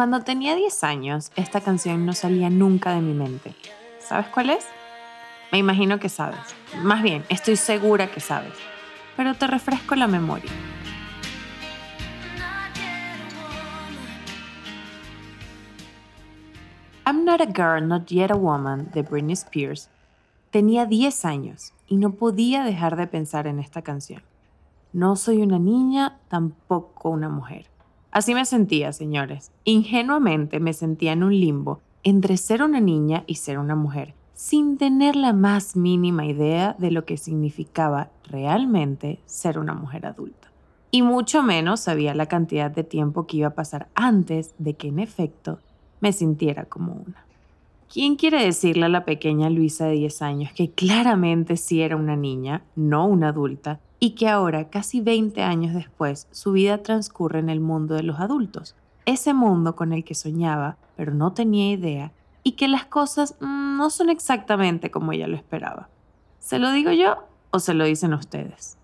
Cuando tenía 10 años, esta canción no salía nunca de mi mente. ¿Sabes cuál es? Me imagino que sabes. Más bien, estoy segura que sabes. Pero te refresco la memoria. I'm Not a Girl, Not Yet a Woman de Britney Spears tenía 10 años y no podía dejar de pensar en esta canción. No soy una niña, tampoco una mujer. Así me sentía, señores. Ingenuamente me sentía en un limbo entre ser una niña y ser una mujer, sin tener la más mínima idea de lo que significaba realmente ser una mujer adulta. Y mucho menos sabía la cantidad de tiempo que iba a pasar antes de que en efecto me sintiera como una. ¿Quién quiere decirle a la pequeña Luisa de 10 años que claramente sí era una niña, no una adulta, y que ahora, casi 20 años después, su vida transcurre en el mundo de los adultos, ese mundo con el que soñaba, pero no tenía idea, y que las cosas mm, no son exactamente como ella lo esperaba. ¿Se lo digo yo o se lo dicen ustedes?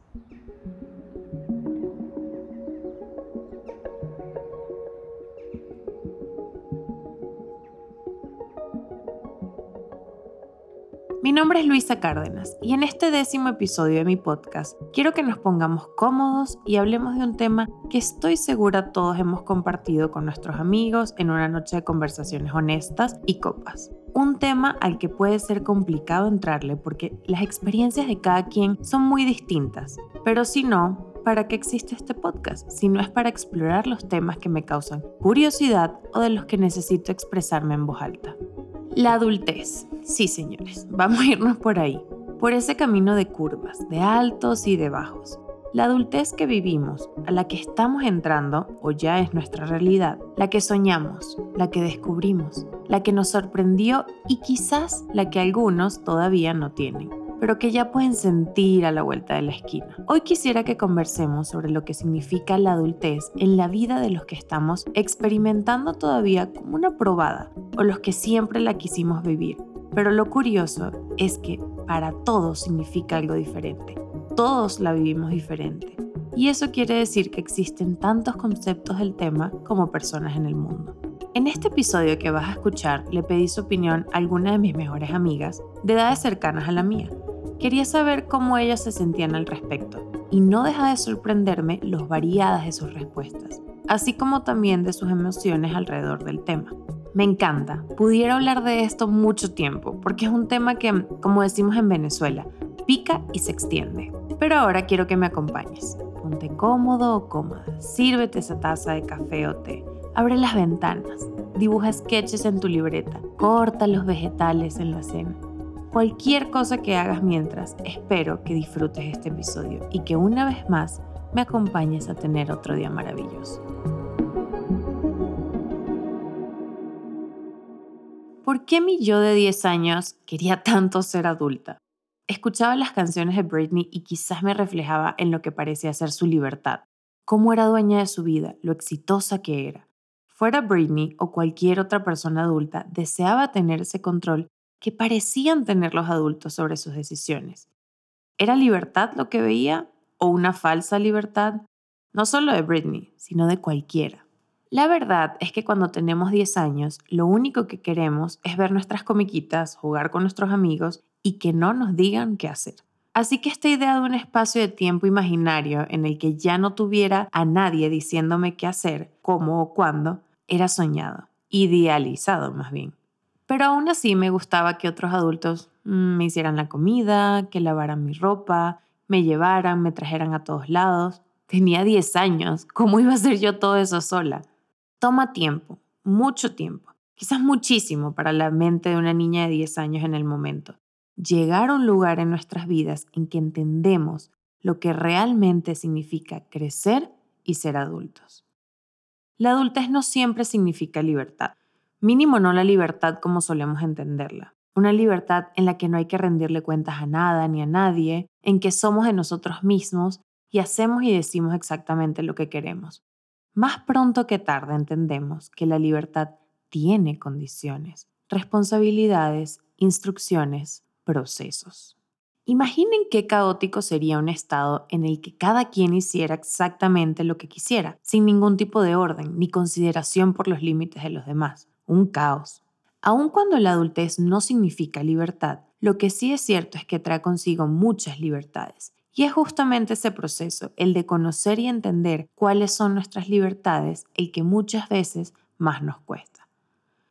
Mi nombre es Luisa Cárdenas y en este décimo episodio de mi podcast quiero que nos pongamos cómodos y hablemos de un tema que estoy segura todos hemos compartido con nuestros amigos en una noche de conversaciones honestas y copas. Un tema al que puede ser complicado entrarle porque las experiencias de cada quien son muy distintas, pero si no, ¿para qué existe este podcast? Si no es para explorar los temas que me causan curiosidad o de los que necesito expresarme en voz alta. La adultez. Sí, señores, vamos a irnos por ahí, por ese camino de curvas, de altos y de bajos. La adultez que vivimos, a la que estamos entrando, o ya es nuestra realidad, la que soñamos, la que descubrimos, la que nos sorprendió y quizás la que algunos todavía no tienen pero que ya pueden sentir a la vuelta de la esquina. Hoy quisiera que conversemos sobre lo que significa la adultez en la vida de los que estamos experimentando todavía como una probada o los que siempre la quisimos vivir. Pero lo curioso es que para todos significa algo diferente. Todos la vivimos diferente. Y eso quiere decir que existen tantos conceptos del tema como personas en el mundo. En este episodio que vas a escuchar le pedí su opinión a alguna de mis mejores amigas de edades cercanas a la mía Quería saber cómo ellas se sentían al respecto y no deja de sorprenderme los variadas de sus respuestas, así como también de sus emociones alrededor del tema. Me encanta, pudiera hablar de esto mucho tiempo, porque es un tema que, como decimos en Venezuela, pica y se extiende. Pero ahora quiero que me acompañes. Ponte cómodo o cómoda, sírvete esa taza de café o té, abre las ventanas, dibuja sketches en tu libreta, corta los vegetales en la cena cualquier cosa que hagas mientras, espero que disfrutes este episodio y que una vez más me acompañes a tener otro día maravilloso. ¿Por qué mi yo de 10 años quería tanto ser adulta? Escuchaba las canciones de Britney y quizás me reflejaba en lo que parecía ser su libertad, cómo era dueña de su vida, lo exitosa que era. Fuera Britney o cualquier otra persona adulta, deseaba tener ese control que parecían tener los adultos sobre sus decisiones. ¿Era libertad lo que veía o una falsa libertad? No solo de Britney, sino de cualquiera. La verdad es que cuando tenemos 10 años, lo único que queremos es ver nuestras comiquitas, jugar con nuestros amigos y que no nos digan qué hacer. Así que esta idea de un espacio de tiempo imaginario en el que ya no tuviera a nadie diciéndome qué hacer, cómo o cuándo, era soñado, idealizado más bien. Pero aún así me gustaba que otros adultos mm, me hicieran la comida, que lavaran mi ropa, me llevaran, me trajeran a todos lados. Tenía 10 años, ¿cómo iba a hacer yo todo eso sola? Toma tiempo, mucho tiempo, quizás muchísimo para la mente de una niña de 10 años en el momento. Llegar a un lugar en nuestras vidas en que entendemos lo que realmente significa crecer y ser adultos. La adultez no siempre significa libertad. Mínimo no la libertad como solemos entenderla. Una libertad en la que no hay que rendirle cuentas a nada ni a nadie, en que somos de nosotros mismos y hacemos y decimos exactamente lo que queremos. Más pronto que tarde entendemos que la libertad tiene condiciones, responsabilidades, instrucciones, procesos. Imaginen qué caótico sería un estado en el que cada quien hiciera exactamente lo que quisiera, sin ningún tipo de orden ni consideración por los límites de los demás. Un caos. Aun cuando la adultez no significa libertad, lo que sí es cierto es que trae consigo muchas libertades. Y es justamente ese proceso, el de conocer y entender cuáles son nuestras libertades, el que muchas veces más nos cuesta.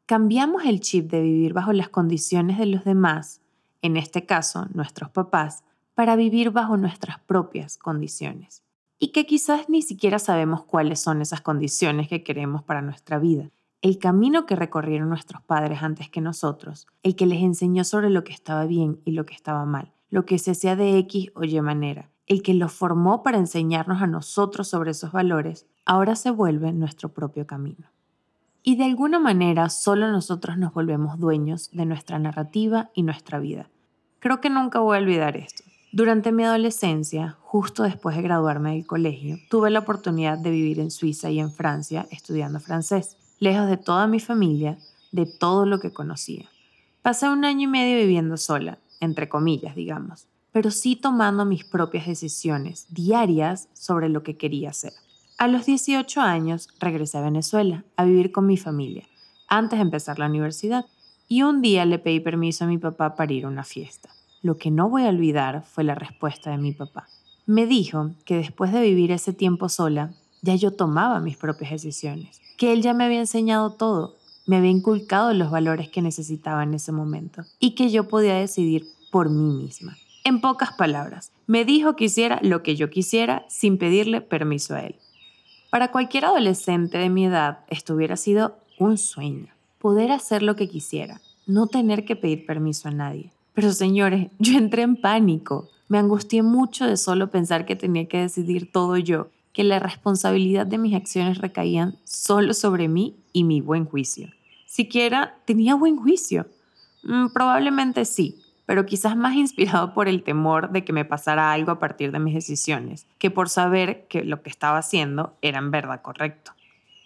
Cambiamos el chip de vivir bajo las condiciones de los demás en este caso nuestros papás, para vivir bajo nuestras propias condiciones. Y que quizás ni siquiera sabemos cuáles son esas condiciones que queremos para nuestra vida. El camino que recorrieron nuestros padres antes que nosotros, el que les enseñó sobre lo que estaba bien y lo que estaba mal, lo que se hacía de X o Y manera, el que los formó para enseñarnos a nosotros sobre esos valores, ahora se vuelve nuestro propio camino. Y de alguna manera solo nosotros nos volvemos dueños de nuestra narrativa y nuestra vida. Creo que nunca voy a olvidar esto. Durante mi adolescencia, justo después de graduarme del colegio, tuve la oportunidad de vivir en Suiza y en Francia estudiando francés, lejos de toda mi familia, de todo lo que conocía. Pasé un año y medio viviendo sola, entre comillas, digamos, pero sí tomando mis propias decisiones diarias sobre lo que quería hacer. A los 18 años regresé a Venezuela a vivir con mi familia, antes de empezar la universidad, y un día le pedí permiso a mi papá para ir a una fiesta. Lo que no voy a olvidar fue la respuesta de mi papá. Me dijo que después de vivir ese tiempo sola, ya yo tomaba mis propias decisiones, que él ya me había enseñado todo, me había inculcado los valores que necesitaba en ese momento y que yo podía decidir por mí misma. En pocas palabras, me dijo que hiciera lo que yo quisiera sin pedirle permiso a él. Para cualquier adolescente de mi edad, esto hubiera sido un sueño poder hacer lo que quisiera, no tener que pedir permiso a nadie. Pero señores, yo entré en pánico. Me angustié mucho de solo pensar que tenía que decidir todo yo, que la responsabilidad de mis acciones recaían solo sobre mí y mi buen juicio. Siquiera tenía buen juicio. Mm, probablemente sí, pero quizás más inspirado por el temor de que me pasara algo a partir de mis decisiones, que por saber que lo que estaba haciendo era en verdad correcto.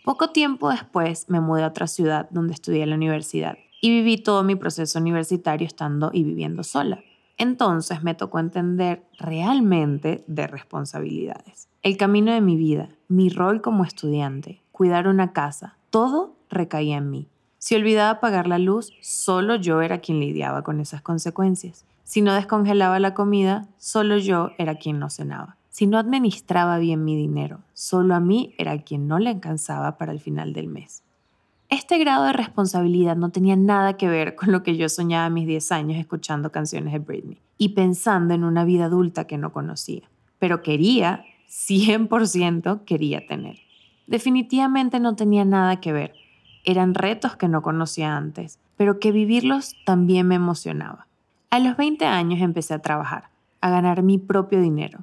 Poco tiempo después me mudé a otra ciudad donde estudié en la universidad y viví todo mi proceso universitario estando y viviendo sola. Entonces me tocó entender realmente de responsabilidades. El camino de mi vida, mi rol como estudiante, cuidar una casa, todo recaía en mí. Si olvidaba pagar la luz, solo yo era quien lidiaba con esas consecuencias. Si no descongelaba la comida, solo yo era quien no cenaba si no administraba bien mi dinero. Solo a mí era quien no le alcanzaba para el final del mes. Este grado de responsabilidad no tenía nada que ver con lo que yo soñaba a mis 10 años escuchando canciones de Britney y pensando en una vida adulta que no conocía, pero quería, 100% quería tener. Definitivamente no tenía nada que ver. Eran retos que no conocía antes, pero que vivirlos también me emocionaba. A los 20 años empecé a trabajar, a ganar mi propio dinero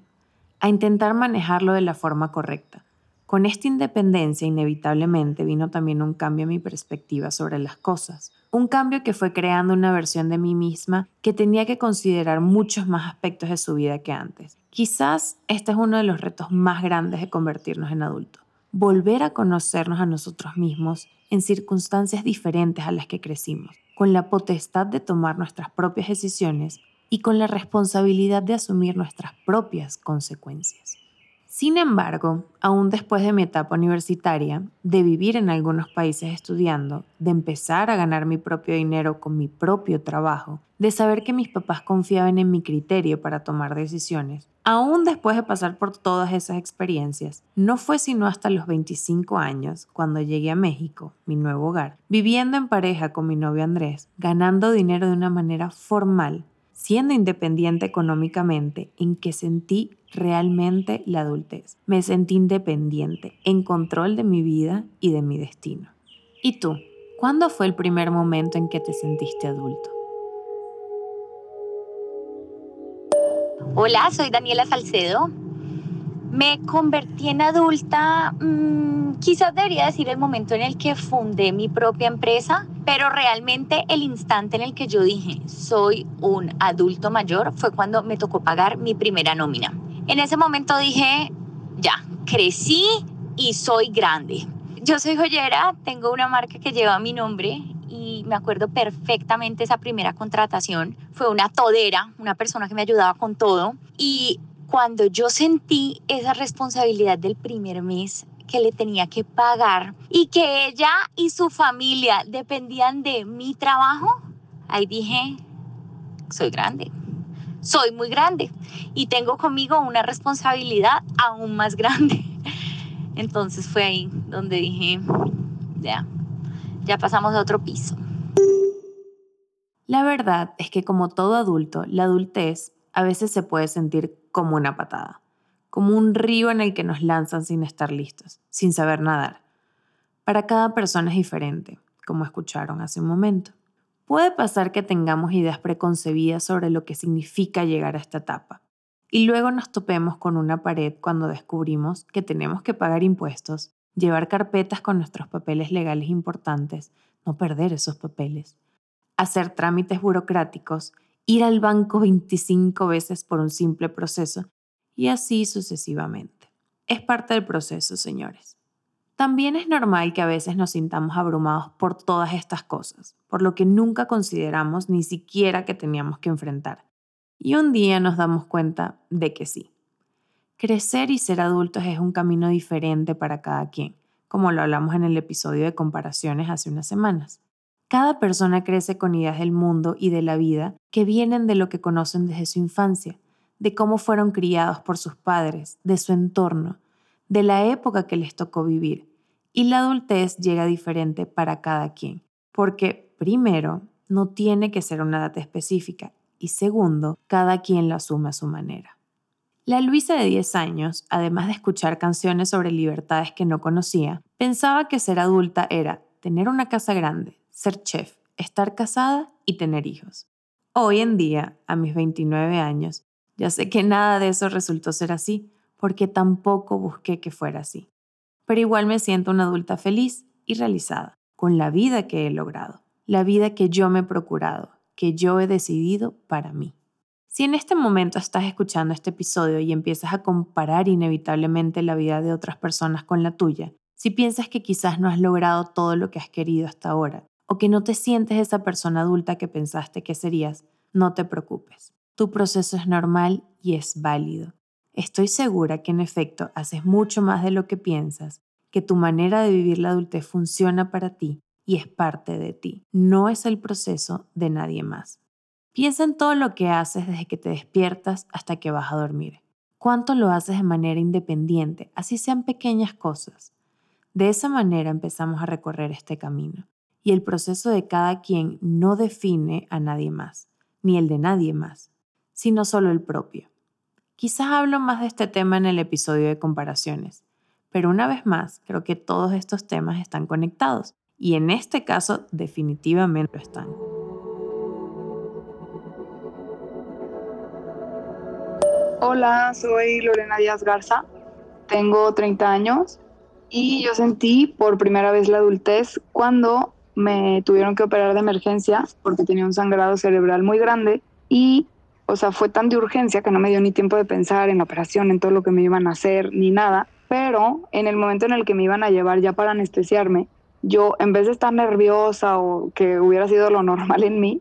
a intentar manejarlo de la forma correcta. Con esta independencia inevitablemente vino también un cambio en mi perspectiva sobre las cosas, un cambio que fue creando una versión de mí misma que tenía que considerar muchos más aspectos de su vida que antes. Quizás este es uno de los retos más grandes de convertirnos en adultos, volver a conocernos a nosotros mismos en circunstancias diferentes a las que crecimos, con la potestad de tomar nuestras propias decisiones y con la responsabilidad de asumir nuestras propias consecuencias. Sin embargo, aún después de mi etapa universitaria, de vivir en algunos países estudiando, de empezar a ganar mi propio dinero con mi propio trabajo, de saber que mis papás confiaban en mi criterio para tomar decisiones, aún después de pasar por todas esas experiencias, no fue sino hasta los 25 años, cuando llegué a México, mi nuevo hogar, viviendo en pareja con mi novio Andrés, ganando dinero de una manera formal siendo independiente económicamente, en que sentí realmente la adultez. Me sentí independiente, en control de mi vida y de mi destino. ¿Y tú? ¿Cuándo fue el primer momento en que te sentiste adulto? Hola, soy Daniela Salcedo. Me convertí en adulta, mm, quizás debería decir el momento en el que fundé mi propia empresa, pero realmente el instante en el que yo dije, soy un adulto mayor, fue cuando me tocó pagar mi primera nómina. En ese momento dije, ya, crecí y soy grande. Yo soy joyera, tengo una marca que lleva mi nombre y me acuerdo perfectamente esa primera contratación. Fue una todera, una persona que me ayudaba con todo. Y cuando yo sentí esa responsabilidad del primer mes que le tenía que pagar y que ella y su familia dependían de mi trabajo, ahí dije, soy grande, soy muy grande y tengo conmigo una responsabilidad aún más grande. Entonces fue ahí donde dije, ya, ya pasamos a otro piso. La verdad es que como todo adulto, la adultez a veces se puede sentir como una patada, como un río en el que nos lanzan sin estar listos, sin saber nadar. Para cada persona es diferente, como escucharon hace un momento. Puede pasar que tengamos ideas preconcebidas sobre lo que significa llegar a esta etapa y luego nos topemos con una pared cuando descubrimos que tenemos que pagar impuestos, llevar carpetas con nuestros papeles legales importantes, no perder esos papeles, hacer trámites burocráticos, ir al banco 25 veces por un simple proceso y así sucesivamente. Es parte del proceso, señores. También es normal que a veces nos sintamos abrumados por todas estas cosas, por lo que nunca consideramos ni siquiera que teníamos que enfrentar. Y un día nos damos cuenta de que sí. Crecer y ser adultos es un camino diferente para cada quien, como lo hablamos en el episodio de comparaciones hace unas semanas. Cada persona crece con ideas del mundo y de la vida que vienen de lo que conocen desde su infancia, de cómo fueron criados por sus padres, de su entorno, de la época que les tocó vivir. Y la adultez llega diferente para cada quien, porque primero, no tiene que ser una edad específica y segundo, cada quien lo asume a su manera. La Luisa de 10 años, además de escuchar canciones sobre libertades que no conocía, pensaba que ser adulta era tener una casa grande, ser chef, estar casada y tener hijos. Hoy en día, a mis 29 años, ya sé que nada de eso resultó ser así, porque tampoco busqué que fuera así. Pero igual me siento una adulta feliz y realizada, con la vida que he logrado, la vida que yo me he procurado, que yo he decidido para mí. Si en este momento estás escuchando este episodio y empiezas a comparar inevitablemente la vida de otras personas con la tuya, si piensas que quizás no has logrado todo lo que has querido hasta ahora, o que no te sientes esa persona adulta que pensaste que serías, no te preocupes. Tu proceso es normal y es válido. Estoy segura que en efecto haces mucho más de lo que piensas, que tu manera de vivir la adultez funciona para ti y es parte de ti, no es el proceso de nadie más. Piensa en todo lo que haces desde que te despiertas hasta que vas a dormir. ¿Cuánto lo haces de manera independiente, así sean pequeñas cosas? De esa manera empezamos a recorrer este camino. Y el proceso de cada quien no define a nadie más, ni el de nadie más, sino solo el propio. Quizás hablo más de este tema en el episodio de comparaciones, pero una vez más, creo que todos estos temas están conectados y en este caso definitivamente lo están. Hola, soy Lorena Díaz Garza, tengo 30 años y yo sentí por primera vez la adultez cuando me tuvieron que operar de emergencia porque tenía un sangrado cerebral muy grande y o sea, fue tan de urgencia que no me dio ni tiempo de pensar en la operación, en todo lo que me iban a hacer, ni nada. Pero en el momento en el que me iban a llevar ya para anestesiarme, yo en vez de estar nerviosa o que hubiera sido lo normal en mí,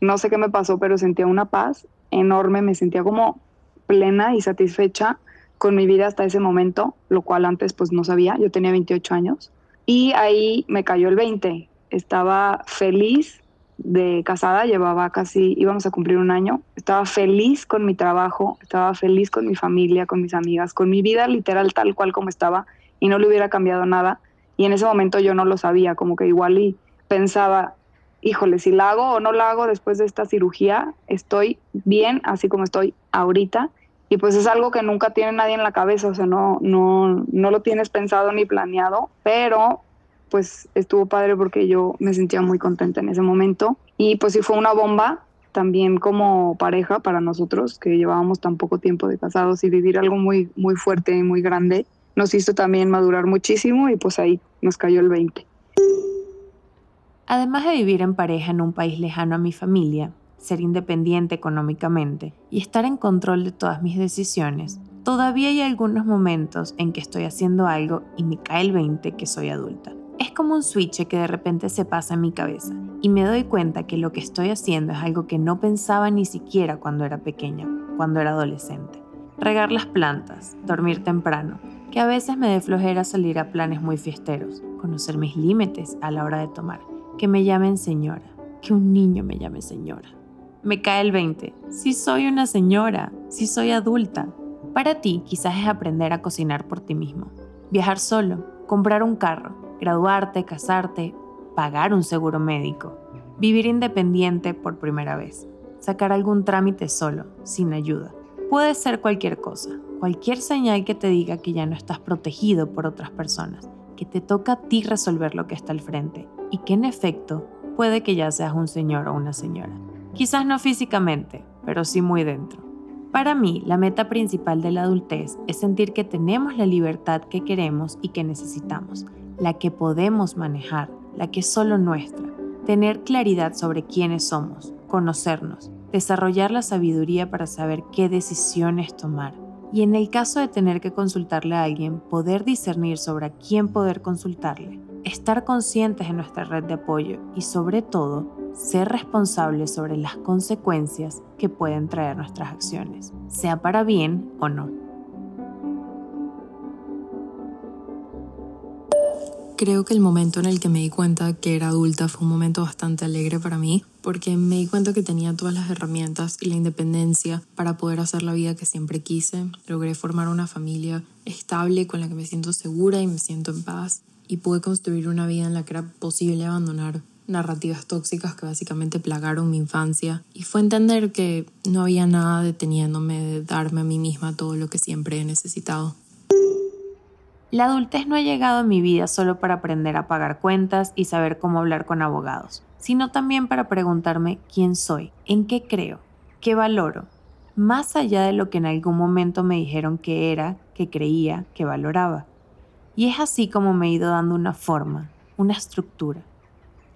no sé qué me pasó, pero sentía una paz enorme, me sentía como plena y satisfecha con mi vida hasta ese momento, lo cual antes pues no sabía, yo tenía 28 años. Y ahí me cayó el 20, estaba feliz de casada, llevaba casi, íbamos a cumplir un año, estaba feliz con mi trabajo, estaba feliz con mi familia, con mis amigas, con mi vida literal tal cual como estaba y no le hubiera cambiado nada. Y en ese momento yo no lo sabía, como que igual y pensaba, híjole, si la hago o no la hago después de esta cirugía, estoy bien así como estoy ahorita. Y pues es algo que nunca tiene nadie en la cabeza, o sea, no, no, no lo tienes pensado ni planeado, pero pues estuvo padre porque yo me sentía muy contenta en ese momento. Y pues sí fue una bomba también como pareja para nosotros, que llevábamos tan poco tiempo de casados y vivir algo muy, muy fuerte y muy grande, nos hizo también madurar muchísimo y pues ahí nos cayó el 20. Además de vivir en pareja en un país lejano a mi familia, ser independiente económicamente y estar en control de todas mis decisiones, todavía hay algunos momentos en que estoy haciendo algo y me cae el 20 que soy adulta. Es como un switch que de repente se pasa en mi cabeza y me doy cuenta que lo que estoy haciendo es algo que no pensaba ni siquiera cuando era pequeña, cuando era adolescente. Regar las plantas, dormir temprano, que a veces me dé flojera salir a planes muy fiesteros, conocer mis límites a la hora de tomar, que me llamen señora, que un niño me llame señora. Me cae el 20, si soy una señora, si soy adulta. Para ti quizás es aprender a cocinar por ti mismo, viajar solo, comprar un carro, graduarte, casarte, pagar un seguro médico, vivir independiente por primera vez, sacar algún trámite solo, sin ayuda. Puede ser cualquier cosa, cualquier señal que te diga que ya no estás protegido por otras personas, que te toca a ti resolver lo que está al frente y que en efecto puede que ya seas un señor o una señora. Quizás no físicamente, pero sí muy dentro. Para mí, la meta principal de la adultez es sentir que tenemos la libertad que queremos y que necesitamos, la que podemos manejar, la que es solo nuestra. Tener claridad sobre quiénes somos, conocernos, desarrollar la sabiduría para saber qué decisiones tomar. Y en el caso de tener que consultarle a alguien, poder discernir sobre a quién poder consultarle, estar conscientes de nuestra red de apoyo y sobre todo, ser responsables sobre las consecuencias que pueden traer nuestras acciones, sea para bien o no. Creo que el momento en el que me di cuenta que era adulta fue un momento bastante alegre para mí, porque me di cuenta que tenía todas las herramientas y la independencia para poder hacer la vida que siempre quise. Logré formar una familia estable con la que me siento segura y me siento en paz. Y pude construir una vida en la que era posible abandonar narrativas tóxicas que básicamente plagaron mi infancia. Y fue entender que no había nada deteniéndome de darme a mí misma todo lo que siempre he necesitado. La adultez no ha llegado a mi vida solo para aprender a pagar cuentas y saber cómo hablar con abogados, sino también para preguntarme quién soy, en qué creo, qué valoro, más allá de lo que en algún momento me dijeron que era, que creía, que valoraba. Y es así como me he ido dando una forma, una estructura.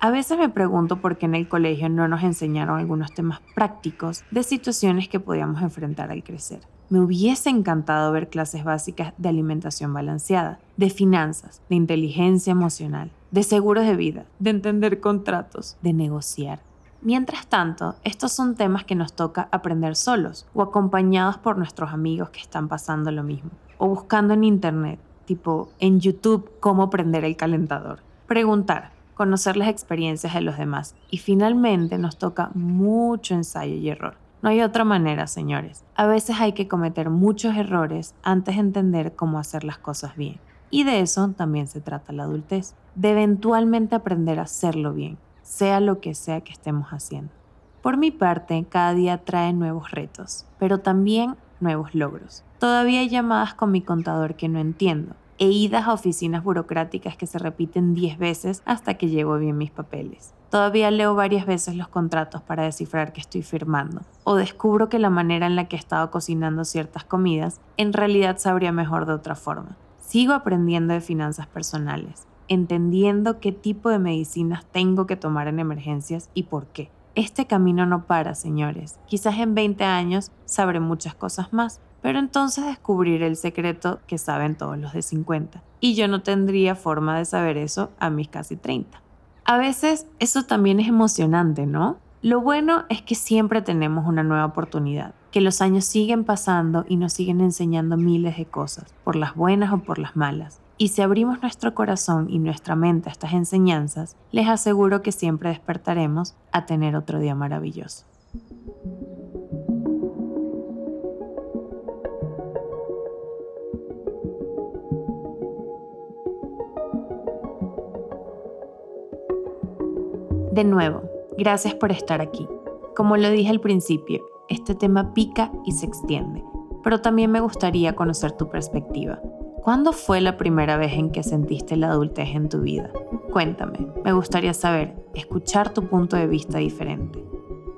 A veces me pregunto por qué en el colegio no nos enseñaron algunos temas prácticos de situaciones que podíamos enfrentar al crecer. Me hubiese encantado ver clases básicas de alimentación balanceada, de finanzas, de inteligencia emocional, de seguros de vida, de entender contratos, de negociar. Mientras tanto, estos son temas que nos toca aprender solos o acompañados por nuestros amigos que están pasando lo mismo, o buscando en internet, tipo en YouTube, cómo prender el calentador. Preguntar, conocer las experiencias de los demás y finalmente nos toca mucho ensayo y error no hay otra manera, señores. A veces hay que cometer muchos errores antes de entender cómo hacer las cosas bien. Y de eso también se trata la adultez, de eventualmente aprender a hacerlo bien, sea lo que sea que estemos haciendo. Por mi parte, cada día trae nuevos retos, pero también nuevos logros. Todavía hay llamadas con mi contador que no entiendo, e idas a oficinas burocráticas que se repiten 10 veces hasta que llevo bien mis papeles. Todavía leo varias veces los contratos para descifrar qué estoy firmando, o descubro que la manera en la que he estado cocinando ciertas comidas en realidad sabría mejor de otra forma. Sigo aprendiendo de finanzas personales, entendiendo qué tipo de medicinas tengo que tomar en emergencias y por qué. Este camino no para, señores. Quizás en 20 años sabré muchas cosas más, pero entonces descubriré el secreto que saben todos los de 50. Y yo no tendría forma de saber eso a mis casi 30. A veces eso también es emocionante, ¿no? Lo bueno es que siempre tenemos una nueva oportunidad, que los años siguen pasando y nos siguen enseñando miles de cosas, por las buenas o por las malas. Y si abrimos nuestro corazón y nuestra mente a estas enseñanzas, les aseguro que siempre despertaremos a tener otro día maravilloso. De nuevo, gracias por estar aquí. Como lo dije al principio, este tema pica y se extiende, pero también me gustaría conocer tu perspectiva. ¿Cuándo fue la primera vez en que sentiste la adultez en tu vida? Cuéntame, me gustaría saber, escuchar tu punto de vista diferente.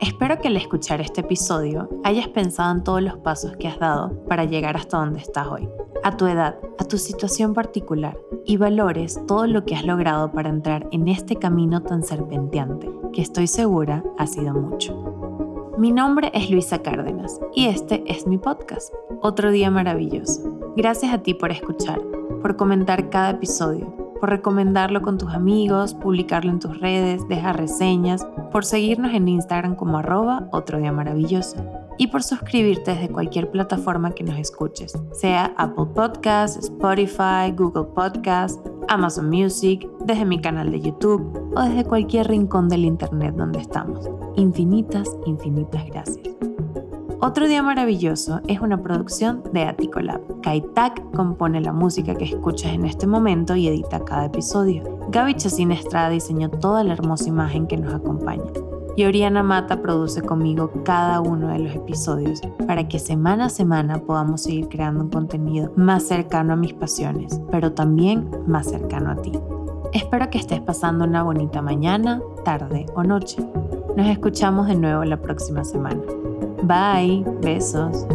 Espero que al escuchar este episodio hayas pensado en todos los pasos que has dado para llegar hasta donde estás hoy, a tu edad, a tu situación particular, y valores todo lo que has logrado para entrar en este camino tan serpenteante, que estoy segura ha sido mucho. Mi nombre es Luisa Cárdenas y este es mi podcast, Otro Día Maravilloso. Gracias a ti por escuchar, por comentar cada episodio por recomendarlo con tus amigos, publicarlo en tus redes, dejar reseñas, por seguirnos en Instagram como arroba otro día maravilloso y por suscribirte desde cualquier plataforma que nos escuches, sea Apple Podcasts, Spotify, Google Podcasts, Amazon Music, desde mi canal de YouTube o desde cualquier rincón del Internet donde estamos. Infinitas, infinitas gracias. Otro día maravilloso es una producción de Aticolab. Kaitak compone la música que escuchas en este momento y edita cada episodio. Gaby Chacín Estrada diseñó toda la hermosa imagen que nos acompaña y Oriana Mata produce conmigo cada uno de los episodios para que semana a semana podamos seguir creando un contenido más cercano a mis pasiones, pero también más cercano a ti. Espero que estés pasando una bonita mañana, tarde o noche. Nos escuchamos de nuevo la próxima semana. Bye, besos.